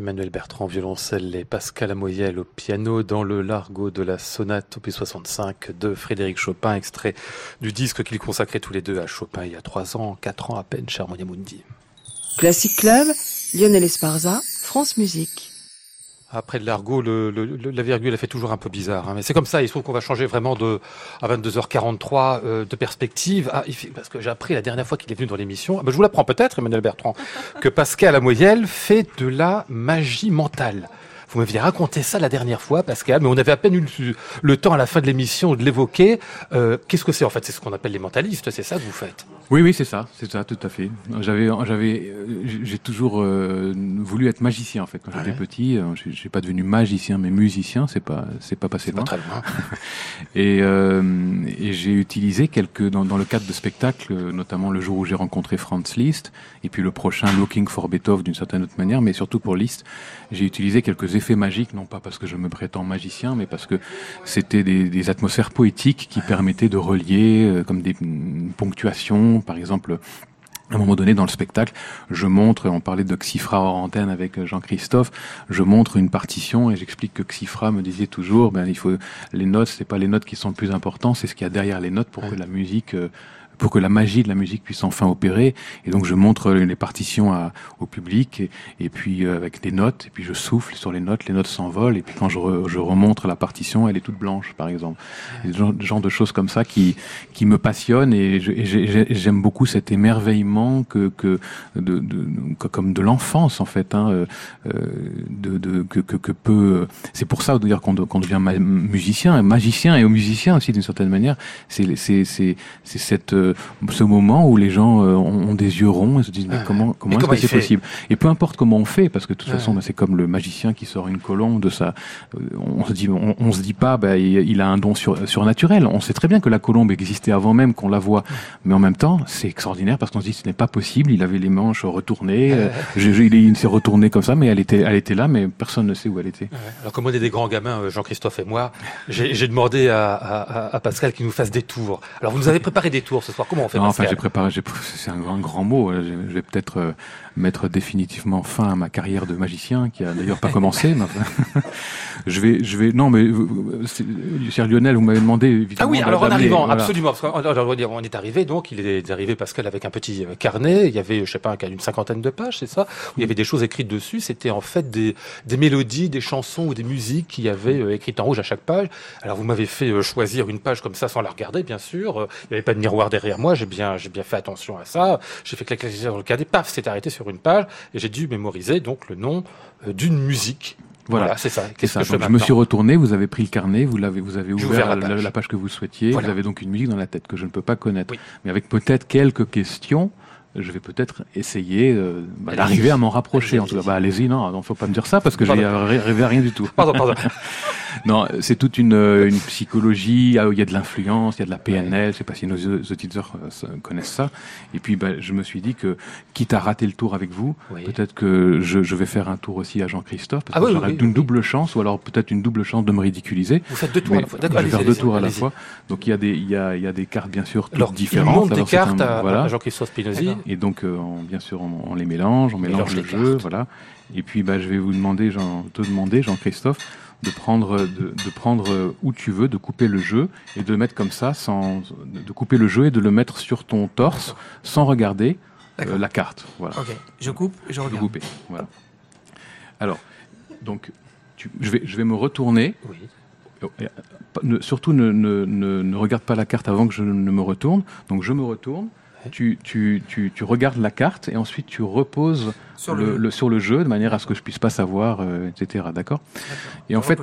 Emmanuel Bertrand, violoncelle et Pascal Amoyel au piano dans le largo de la sonate op 65 de Frédéric Chopin, extrait du disque qu'ils consacraient tous les deux à Chopin il y a trois ans, quatre ans à peine, cher Mundi. Classic Club, Lionel Esparza, France Musique. Après de l'argot, le, la virgule, elle fait toujours un peu bizarre. Hein. Mais c'est comme ça, il se trouve qu'on va changer vraiment de, à 22h43 euh, de perspective. Ah, parce que j'ai appris la dernière fois qu'il est venu dans l'émission, ah, ben, je vous l'apprends peut-être, Emmanuel Bertrand, que Pascal Amoyel fait de la magie mentale. Vous m'aviez raconté ça la dernière fois, Pascal, mais on avait à peine eu le, temps à la fin de l'émission de l'évoquer. Euh, qu'est-ce que c'est en fait? C'est ce qu'on appelle les mentalistes, c'est ça que vous faites? Oui, oui, c'est ça, c'est ça, tout à fait. J'avais, j'avais, euh, j'ai toujours euh, voulu être magicien en fait quand j'étais petit. Je suis pas devenu magicien, mais musicien, c'est pas, c'est pas passé loin. Pas très loin. et, et j'ai utilisé quelques dans, dans, le cadre de spectacles, notamment le jour où j'ai rencontré Franz Liszt, et puis le prochain Looking for Beethoven d'une certaine autre manière, mais surtout pour Liszt, j'ai utilisé quelques effets magiques, non pas parce que je me prétends magicien, mais parce que c'était des, des, atmosphères poétiques qui permettaient de relier, euh, comme des ponctuations, par exemple. À un moment donné, dans le spectacle, je montre, on parlait de Xifra hors antenne avec Jean-Christophe, je montre une partition et j'explique que Xifra me disait toujours, ben, il faut, les notes, c'est pas les notes qui sont le plus importantes, c'est ce qu'il y a derrière les notes pour que la musique euh, pour que la magie de la musique puisse enfin opérer. Et donc je montre les partitions à, au public et, puis euh, avec des notes et puis je souffle sur les notes, les notes s'envolent et puis quand je, je remontre la partition, elle est toute blanche par exemple. Genre, de choses comme ça qui qui me passionnent et j'aime beaucoup cet émerveillement que que de, de, comme de l'enfance en fait hein, euh, de, de que, que, peut c'est pour ça dire qu'on devient musicien, magicien et musicien aussi d'une certaine manière. C'est c'est cette ce moment où les gens euh, ont, des yeux ronds et se disent mais comment comment, est-ce que c'est possible? Et peu importe comment on fait, parce que de toute façon bah, c'est comme le magicien qui sort une colombe de sa, euh, on se dit on, se dit pas bah, il, a un don sur, surnaturel. On sait très bien que la colombe existait avant même qu'on la voit, mais en même temps c'est extraordinaire parce qu'on se dit ce n'est pas possible. Il avait les manches retournées, euh, il, il s'est retourné comme ça, mais elle était elle était là, mais personne ne sait où elle était. Alors comme on est des grands gamins, Jean-Christophe et moi, j'ai demandé à, à, à Pascal qu'il nous fasse des tours. Alors vous nous avez préparé des tours ce soir. Comment on fait non, Enfin, j'ai préparé. C'est un grand, grand mot. Je vais peut-être euh, mettre définitivement fin à ma carrière de magicien, qui a d'ailleurs pas commencé. Mais enfin, je vais, je vais. Non, mais cher Lionel, vous m'avez demandé. Évidemment, ah oui, alors en arrivant, absolument. Parce on est arrivé, donc il est arrivé Pascal avec un petit euh, carnet. Il y avait, je sais pas, une cinquantaine de pages, c'est ça. Où il y avait des choses écrites dessus. C'était en fait des, des mélodies, des chansons ou des musiques qui avaient euh, écrites en rouge à chaque page. Alors vous m'avez fait choisir une page comme ça sans la regarder, bien sûr. Il n'y avait pas de miroir derrière moi j'ai bien, j'ai bien fait attention à ça. J'ai fait claquer dans le cadet, paf, c'est arrêté sur une page et j'ai dû mémoriser donc le nom euh, d'une musique. Voilà, c'est ça. ça. je, je me suis retourné, vous avez pris le carnet, vous l'avez, vous avez ouvert la page. que vous souhaitiez, vous avez donc une musique dans la tête que je ne peux pas connaître, mais avec peut-être quelques questions je vais peut-être essayer euh, bah, d'arriver à m'en rapprocher. En tout cas, bah, allez-y, non, non, faut pas me dire ça parce que j'ai rêvé à rien du tout. Pardon, pardon. non, c'est toute une, euh, une psychologie. Ah, il y a de l'influence, il y a de la PNL. Je sais pas si nos auditeurs euh, connaissent ça. Et puis, bah, je me suis dit que, quitte à rater le tour avec vous, peut-être que je, je, vais faire un tour aussi à Jean-Christophe parce ah, que j'aurai une double chance, ou alors peut-être une double chance de me ridiculiser. Vous faites deux tours à la fois. Je vais faire deux tours à la fois. Donc il y a des, il y a, il y a des cartes bien sûr toutes alors, différentes. Il des cartes à, voilà. Jean-Christophe Spinozzi. Et donc, euh, bien sûr, on, les mélange, on mélange, le jeu, voilà. Et puis, bah, je vais vous demander, Jean, te demander, Jean-Christophe, de prendre, de, de, prendre où tu veux, de couper le jeu et de le mettre comme ça, sans, de couper le jeu et de le mettre sur ton torse sans regarder euh, la carte. Voilà. Ok, je coupe je regarde. couper, voilà. Alors, donc, tu, je, vais, je vais me retourner. Oui. Euh, surtout ne, ne, ne, ne, regarde pas la carte avant que je ne me retourne. Donc je me retourne tu, tu, tu, tu, regardes la carte et ensuite tu reposes sur le, le, sur le jeu de manière à ce que je puisse pas savoir, euh, etc. D'accord Et en fait,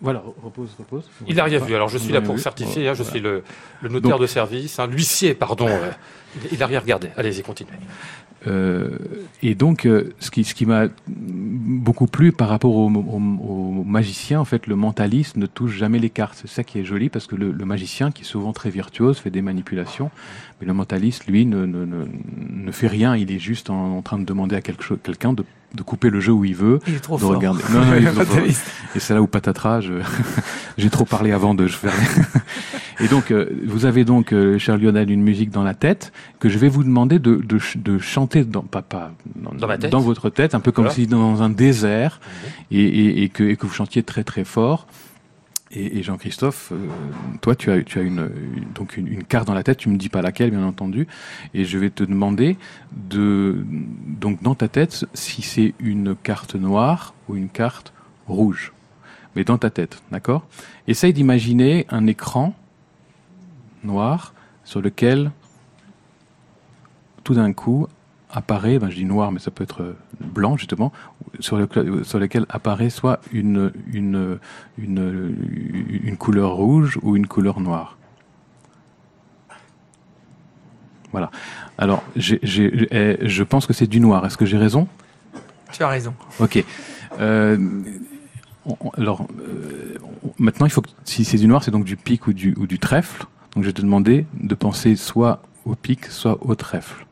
voilà, repose, repose. Il n'a rien vu. Alors je suis là pour certifier. Hein, je suis le, le notaire de service, hein, l'huissier, pardon. Euh, il n'a rien regardé. Allez-y, continuez. Euh, et donc, euh, ce qui, ce qui m'a beaucoup plu par rapport au, au, magicien, en fait, le mentaliste ne touche jamais les cartes. C'est ça qui est joli parce que le, magicien, qui est souvent très virtuose, fait des manipulations, mais le mentaliste, lui, ne, fait rien. Il est juste en train de demander à quelqu'un de de couper le jeu où il veut, il est trop de fort. regarder. Non, non, il est trop fort. Et c'est là où patatras, j'ai trop parlé avant de faire. Et donc, euh, vous avez donc, euh, cher Lionel, une musique dans la tête que je vais vous demander de, de, ch- de chanter dans, pas, pas, dans, Dans ma tête dans votre tête, un peu comme Voilà. si dans un désert, et, et, et que, et que vous chantiez très très fort. Et, Jean-Christophe, euh, toi, tu as, une, donc une, une carte dans la tête. Tu me dis pas laquelle, bien entendu. Et je vais te demander de, donc dans ta tête, si c'est une carte noire ou une carte rouge. Mais dans ta tête, d'accord? Essaye d'imaginer un écran noir sur lequel, tout d'un coup, apparaît, ben je dis noir, mais ça peut être euh, blanc justement, sur, le, sur lequel apparaît soit une, une, une, une couleur rouge ou une couleur noire. Voilà. Alors, eh, je pense que c'est du noir. Est-ce que j'ai raison? Tu as raison. Ok. Euh, alors, euh, maintenant, il faut que, si c'est du noir, c'est donc du pic ou du, ou du trèfle. Donc, je vais te demander de penser soit au pic, soit au trèfle.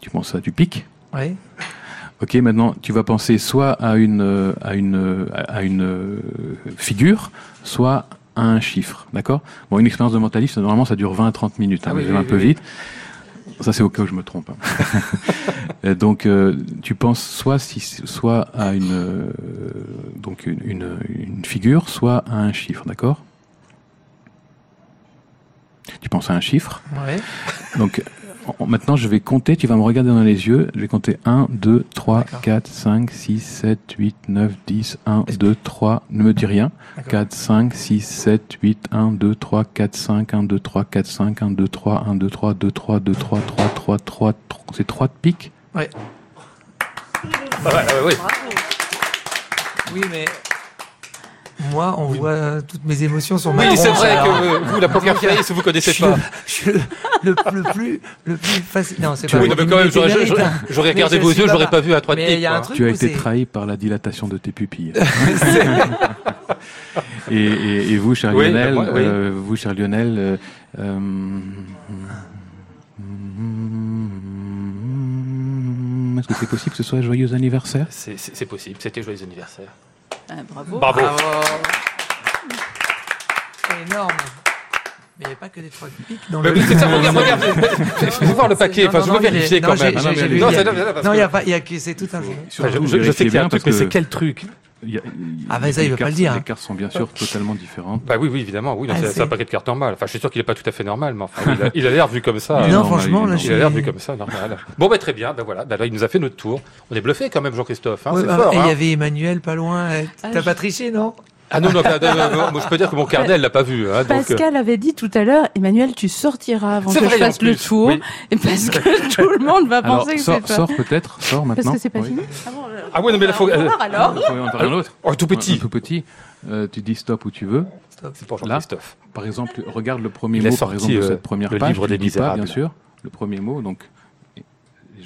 Tu penses à du pic Oui. Ok, maintenant, tu vas penser soit à une, euh, à une, à une euh, figure, soit à un chiffre. D'accord? Bon, une expérience de mentaliste, normalement, ça dure 20 à 30 minutes. Hein, Ah oui, je vais oui, un peu oui, oui. vite. Ça, c'est au cas où je me trompe. hein. Euh, donc, euh, tu penses soit, si, soit à une, euh, donc une, une, une figure, soit à un chiffre. D'accord? Tu penses à un chiffre? Ouais. donc maintenant, je vais compter, tu vas me regarder dans les yeux. Je vais compter 1, 2, 3, D'accord. 4, 5, 6, 7, 8, 9, 10, 1, 2, 3. Ne me dis rien. D'accord. 4, 5, 6, 7, 8, 1, 2, 3, 4, 5, 1, 2, 3, 4, 5, 1, 2, 3, 1, 2, 3, 2, 3, 2, 3, 3, 3, 3, 3. C'est 3 de pique? Ouais. Ah ouais, ouais, ouais. Oui, mais moi, on voit toutes mes émotions sur ma Oui, c'est vrai alors- que vous, la poker face, vous connaissez je pas. le, je suis le, le, le plus le plus facile. Non, c'est pas. Oui, mais quand même, j'aurais hein. regardé vos yeux, j'aurais pas vu à 3 de Tu as été trahi par la dilatation de tes pupilles. et, et, et vous, cher Oui, Lionel, bah, oui. euh, vous, cher Lionel, euh, euh, est-ce que c'est possible que ce soit joyeux anniversaire? C'est possible, c'était joyeux anniversaire. Ah, bravo. Bravo. Bravo. C'est énorme. Mais il n'y a pas que des trois pics dans Mais le. c'est ça, regarde, regarde. Fais voir le paquet, enfin, je non, veux vérifier quand non, même. j'ai- Ah non, il y a- Non, c'est là, parce Non, que- il y a pas, il y a que c'est tout un jeu. Je, je- je sais qu'il y a un truc, mais c'est quel truc Il y a- Ah, bah, ça, il veut pas le dire. Les cartes sont bien sûr totalement différentes. Bah oui, oui, évidemment. Oui, Ah, c'est c'est un paquet de cartes normal. Enfin, je suis sûr qu'il est pas tout à fait normal, mais enfin, il a- l'air vu comme ça. Non, franchement, là. Il a l'air vu comme ça, normal. Bon, bah très bien, bah voilà, bah là, il nous a fait notre tour. On est bluffé quand même, Jean-Christophe. Hein, Ouais, c'est bah, fort. et il hein. y avait Emmanuel pas loin. euh, Ah, T'as je- pas triché, non? Ah non, non, non, non, non, moi je peux dire que mon carnet, elle l'a pas vu. Hein, donc, euh, Pascal avait dit tout à l'heure, Emmanuel, tu sortiras avant que je fasse le tour, oui. et parce que tout le monde va Alors, penser que sors, c'est sors peut-être, sors maintenant. Parce que c'est pas Oui. fini Ah bon, euh, Ah ouais, non, mais là, faut. au euh, alors. Il faut en faire un autre. Oh, tout Un petit. tout petit. Euh, tu dis stop où tu veux. C'est pour Là. Jean-Christophe. Par exemple, regarde le premier Il mot, par exemple, de euh, cette première le page. livre des le dis pas, Misérables. bien sûr. Le premier mot, donc.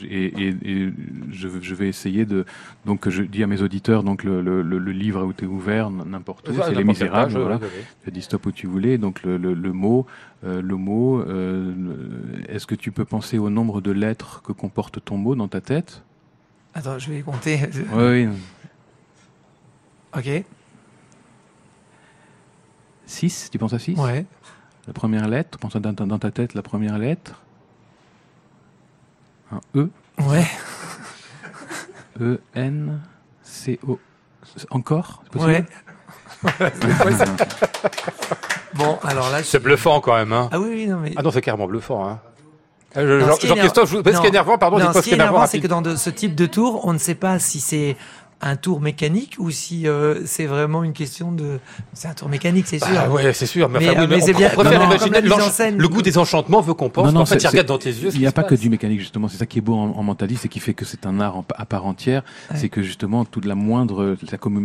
Et, et- et je, je vais essayer de. Donc, je dis à mes auditeurs, donc le, le, le- le livre a été ouvert n'importe où, Enfin, c'est Les Misérables. page, voilà. Tu as dit stop où tu voulais. Donc, le, le, le mot, euh, le mot. euh, le- Est-ce que tu peux penser au nombre de lettres que comporte ton mot dans ta tête? Attends, je vais compter. Oui, oui. Ok. 6, tu penses à 6 Ouais. La première lettre, pense dans, dans ta tête la première lettre. Un E, Ouais. E, N, C, O. Encore Ouais. Bon, alors là. je- C'est bluffant quand même. Hein. Ah oui, oui, non, mais. Ah non, c'est carrément bluffant. Hein. Ah, je- Non, Jean- ce qui est Jean-Christophe, énervant, pardon, Non, ce qui est énervant. c'est que dans de- ce type de tour, on ne sait pas si c'est un tour mécanique ou si euh, c'est vraiment une question de. C'est un tour mécanique, c'est sûr. Ah ouais, c'est sûr. Mais, Mais, enfin, oui, euh, mais mais on c'est bien- préfère non, imaginer le goût des enchantements veut qu'on pense. Non, non, en fait, il regarde dans tes yeux. Il n'y a pas que du mécanique, justement. C'est ça qui est beau en, en mentaliste et qui fait que c'est un art en- à part entière. Ouais. C'est que, justement, toute la moindre,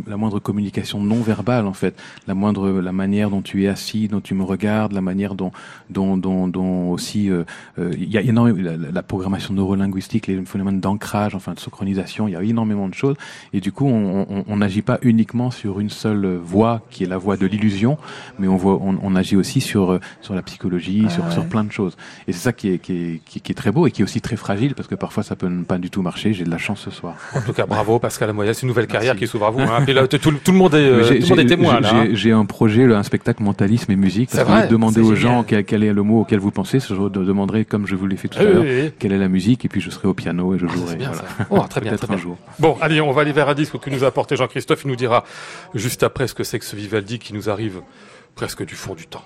la, moindre communication non verbale, en fait, la moindre, la manière dont tu es assis, dont tu me regardes, la manière dont, dont, dont, dont aussi, euh, euh, il y a énormément, la, la- la programmation neurolinguistique, les phénomènes d'ancrage, enfin, de synchronisation, il y a énormément de choses. Et du du coup, on n'agit pas uniquement sur une seule voie qui est la voie de l'illusion, mais on voit, on, agit aussi sur sur la psychologie, sur sur plein de choses. Et c'est ça qui est, qui est qui, est très beau et qui est aussi très fragile parce que parfois ça peut pas du tout marcher. J'ai de la chance ce soir. En tout cas, bravo Pascal Amoya, c'est une nouvelle carrière qui s'ouvre à vous. Hein. tout, le monde est, tout le monde est témoin là. J'ai un projet, un spectacle mentalisme et musique. Parce vrai, demander aux gens quel, quel, est le mot auquel vous pensez. Je demanderai, comme je vous l'ai fait tout à l'heure, quelle est la musique, et puis je serai au piano et je jouerai. Bien, oh, très bien, très un jour. Bon, allez, on va aller vers que nous a apporté Jean-Christophe. Il nous dira juste après ce que c'est que ce Vivaldi qui nous arrive presque du fond du temps.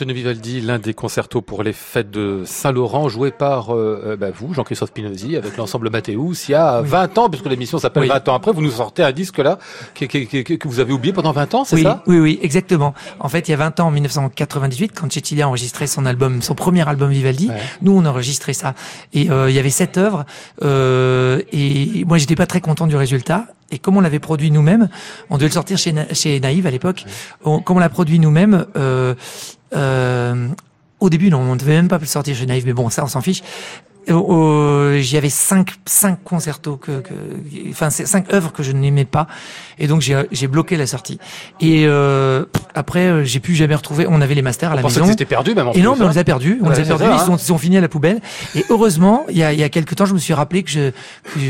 Antonio Vivaldi, l'un des concertos pour les fêtes de Saint-Laurent, joué par euh, euh, bah, vous, Jean-Christophe Spinozzi, avec l'ensemble Mathéus, il y a 20 ans, puisque l'émission s'appelle 20 ans après, vous nous sortez un disque là que, que, vous avez oublié pendant 20 ans, c'est ça? Oui, oui, exactement. En fait, il y a 20 ans, en 1998, quand Cecilia a enregistré son album, son premier album Vivaldi, nous on a enregistré ça. Et euh, il y avait sept œuvres, et moi j'étais pas très content du résultat. Et comme on l'avait produit nous-mêmes, on devait le sortir chez, chez Naïve à l'époque. Comme on l'a produit nous-mêmes, euh, euh, au début, non, on ne devait même pas le sortir chez Naïve, mais bon, ça, on s'en fiche. Euh, j'y avais cinq cinq concertos que, que enfin cinq œuvres que je n'aimais pas. Et donc j'ai bloqué la sortie. Et euh, après euh, j'ai pu jamais retrouver on avait les masters à la maison. c'était perdu même en et non mais on hein. les a perdus. On les a perdus. ils, sont, ils sont finis à la poubelle. Et heureusement il y a il y a quelques temps je me suis rappelé que je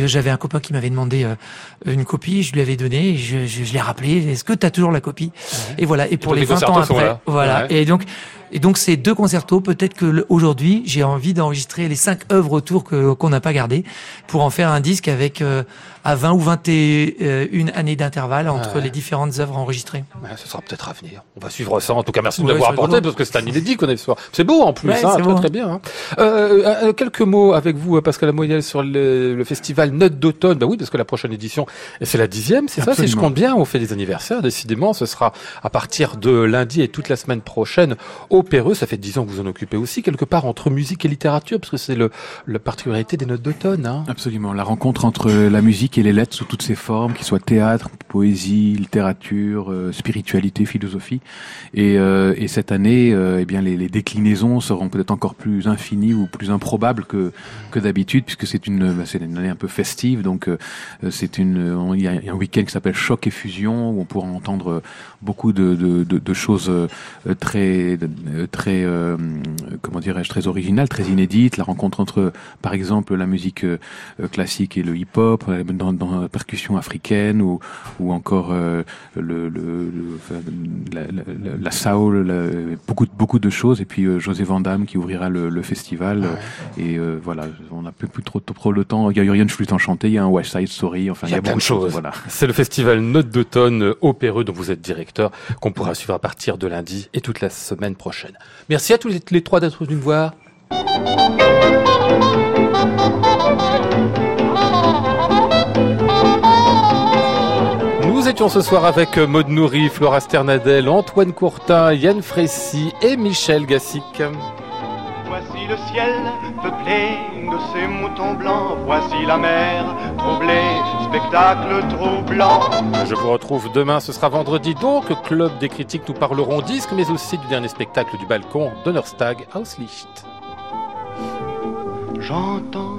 j'avais un copain qui m'avait demandé euh, une copie. Je lui avais donné je je, je l'ai rappelé. Est-ce que tu as toujours la copie? Et voilà. Et pour les 20 ans après voilà. Et donc et donc ces deux concertos, peut-être que aujourd'hui j'ai envie d'enregistrer les cinq œuvres autour qu'on n'a pas gardées pour en faire un disque avec euh, à 20 ou 21 années d'intervalle entre les différentes œuvres enregistrées. ce sera peut-être à venir. On va suivre ça. En tout cas, merci de l'avoir apporté parce que c'est un inédit qu'on a ce soir. C'est beau en plus, hein, très, très bien. Hein. Euh, euh, euh, quelques mots avec vous, Pascal Amoyel, sur le, le festival Note d'automne. Bah oui, parce que la prochaine édition, c'est la dixième, c'est ça? Si je compte bien, on fait des anniversaires. Décidément, ce sera à partir de lundi et toute la semaine prochaine au Péreux. Ça fait dix ans que vous en occupez aussi, quelque part entre musique et littérature, parce que c'est le, la particularité des Notes d'automne. Hein. Absolument, la rencontre entre la musique et les lettres sous toutes ses formes, qu'ils soient théâtre, poésie, littérature, euh, spiritualité, philosophie. Et, euh, et cette année, euh, eh bien, les, déclinaisons seront peut-être encore plus infinies ou plus improbables que d'habitude, puisque c'est une bah, c'est une année un peu festive. Donc c'est une il y a un week-end qui s'appelle Choc et Fusion où on pourra entendre beaucoup de choses très très comment dirais-je très originales, très inédites. La rencontre entre par exemple la musique classique et le hip-hop, dans, dans la percussion africaine ou, ou encore euh, le, le, la, la, la, soul, beaucoup, beaucoup de choses. Et puis euh, José Van qui ouvrira le, le festival. Et euh, voilà, on n'a plus, plus trop, trop le temps. Il y a Urian Flûte Enchantée, il y a un West Side Story. Enfin, il y a, plein de choses. Voilà. C'est le festival Note d'automne au Péreux dont vous êtes directeur, qu'on pourra suivre à partir de lundi et toute la semaine prochaine. Merci à tous les, les trois d'être venus nous voir. Étions ce soir avec Maud Nourri, Flora Sternadel, Antoine Courtin, Yann Frécy et Michel Gassic. Voici le ciel peuplé de ces moutons blancs, voici la mer troublée, spectacle troublant. Je vous retrouve demain, ce sera vendredi donc, Club des critiques, nous parlerons disques, mais aussi du dernier spectacle du balcon, Donnerstag Auslicht. J'entends